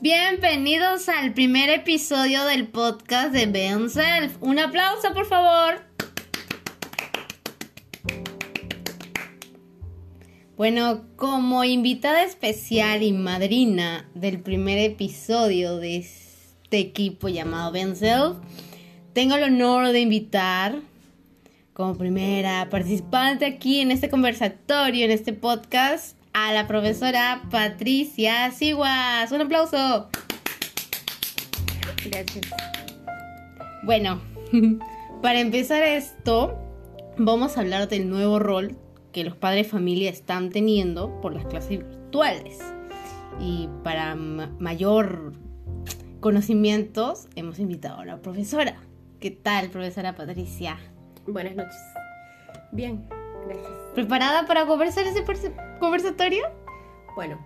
Bienvenidos al primer episodio del podcast de Ben Self. Un aplauso, por favor. Bueno, como invitada especial y madrina del primer episodio de este equipo llamado Ben Self, tengo el honor de invitar como primera participante aquí en este conversatorio, en este podcast, a la profesora Patricia Siguas. Un aplauso. Gracias. Bueno, para empezar esto, vamos a hablar del nuevo rol que los padres de familia están teniendo por las clases virtuales. Y para ma- mayor conocimientos, hemos invitado a la profesora. ¿Qué tal, profesora Patricia? Buenas noches. Bien, gracias. ¿Preparada para conversar ese conversatorio? Bueno,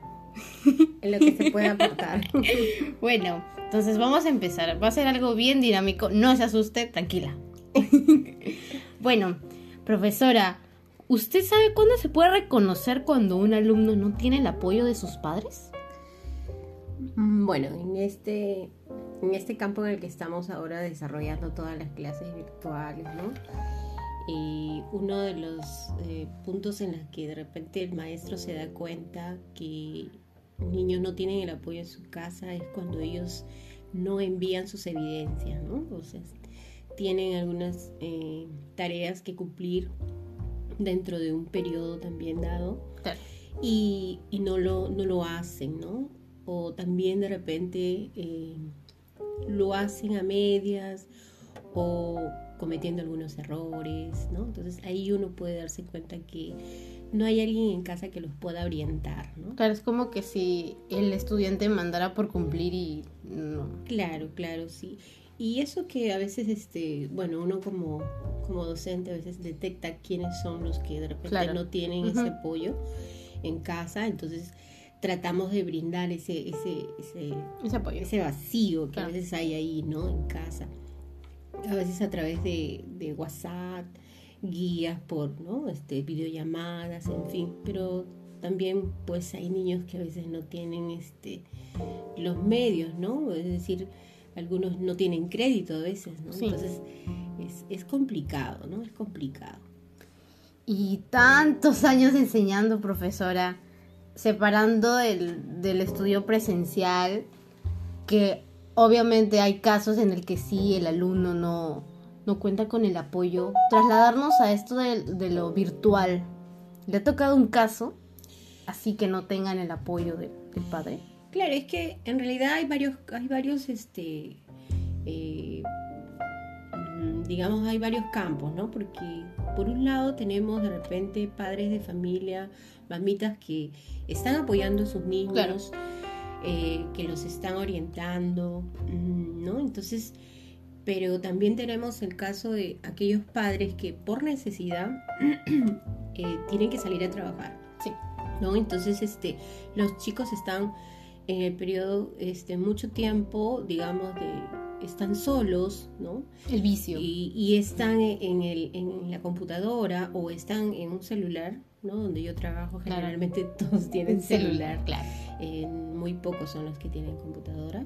en lo que se pueda aportar. Bueno, entonces vamos a empezar. Va a ser algo bien dinámico. No se asuste, tranquila. bueno, profesora, ¿usted sabe cuándo se puede reconocer cuando un alumno no tiene el apoyo de sus padres? Mm, Bueno, en este, en este campo en el que estamos ahora desarrollando todas las clases virtuales, ¿no? Y uno de los eh, puntos en los que de repente el maestro se da cuenta que niños no tienen el apoyo en su casa es cuando ellos no envían sus evidencias, ¿no? O sea, tienen algunas eh, tareas que cumplir dentro de un periodo también dado Claro. y, y no, lo, no lo hacen, ¿no? O también de repente eh, lo hacen a medias o cometiendo algunos errores, ¿no? Entonces ahí uno puede darse cuenta que no hay alguien en casa que los pueda orientar, ¿no? Claro, es como que si el estudiante mandara por cumplir y no. Claro, claro, sí. Y eso que a veces, este, bueno, uno como, como docente a veces detecta quiénes son los que de repente Claro. no tienen ese apoyo en casa, entonces tratamos de brindar ese, ese, ese, Ese apoyo. ese vacío que Claro. a veces hay ahí, ¿no? En casa. A veces a través de, de WhatsApp, guías por, ¿no? Este, videollamadas, en fin. Pero también, pues, hay niños que a veces no tienen, este, los medios, ¿no? Es decir, algunos no tienen crédito a veces, ¿no? Sí. Entonces, es, es complicado, ¿no? Es complicado. Y tantos años enseñando, profesora, separando del, del estudio presencial, que obviamente hay casos en el que sí, el alumno no, no cuenta con el apoyo. Trasladarnos a esto de, de lo virtual, ¿le ha tocado un caso así que no tengan el apoyo de- del padre? Claro, es que en realidad hay varios, hay varios, este, eh, digamos, hay varios campos, ¿no? Porque por un lado tenemos de repente padres de familia, mamitas que están apoyando a sus niños, Claro. Eh, que los están orientando, mm, ¿no? Entonces, pero también tenemos el caso de aquellos padres que por necesidad eh, tienen que salir a trabajar. Sí. ¿no? Entonces, este, los chicos están en el periodo, este, mucho tiempo, digamos, de, están solos, ¿no? El vicio. Y, y están en, el, en la computadora o están en un celular, ¿no? Donde yo trabajo, Claro. generalmente todos tienen celular, claro. Eh, muy pocos son los que tienen computadora.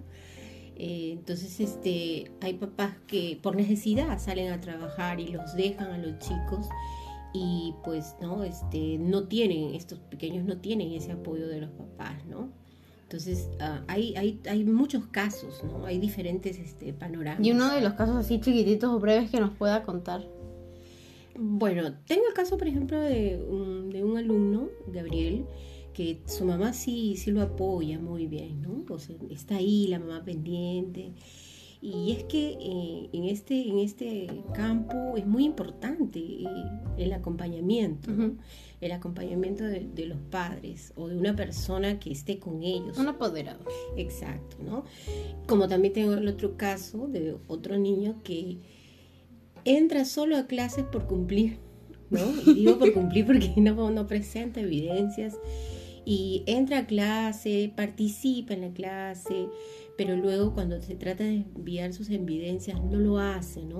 Eh, entonces, este, hay papás que por necesidad salen a trabajar y los dejan a los chicos y pues, ¿no? Este, no tienen, estos pequeños no tienen ese apoyo de los papás, ¿no? Entonces, ah, hay, hay, hay muchos casos, ¿no? Hay diferentes este, panoramas. Y uno de los casos así chiquititos o breves que nos pueda contar. Bueno, tengo el caso, por ejemplo, de un, de un alumno, Gabriel, que su mamá sí, sí lo apoya muy bien, ¿no? O sea, está ahí, la mamá pendiente. Y es que eh, en, este, en este campo es muy importante eh, el acompañamiento, ¿no? Ujú. el acompañamiento de, de los padres o de una persona que esté con ellos. Un apoderado. Exacto, ¿no? Como también tengo el otro caso de otro niño que entra solo a clases por cumplir, ¿no? Y digo por cumplir porque no, no presenta evidencias y entra a clase, participa en la clase, pero luego cuando se trata de enviar sus evidencias no lo hace, ¿no?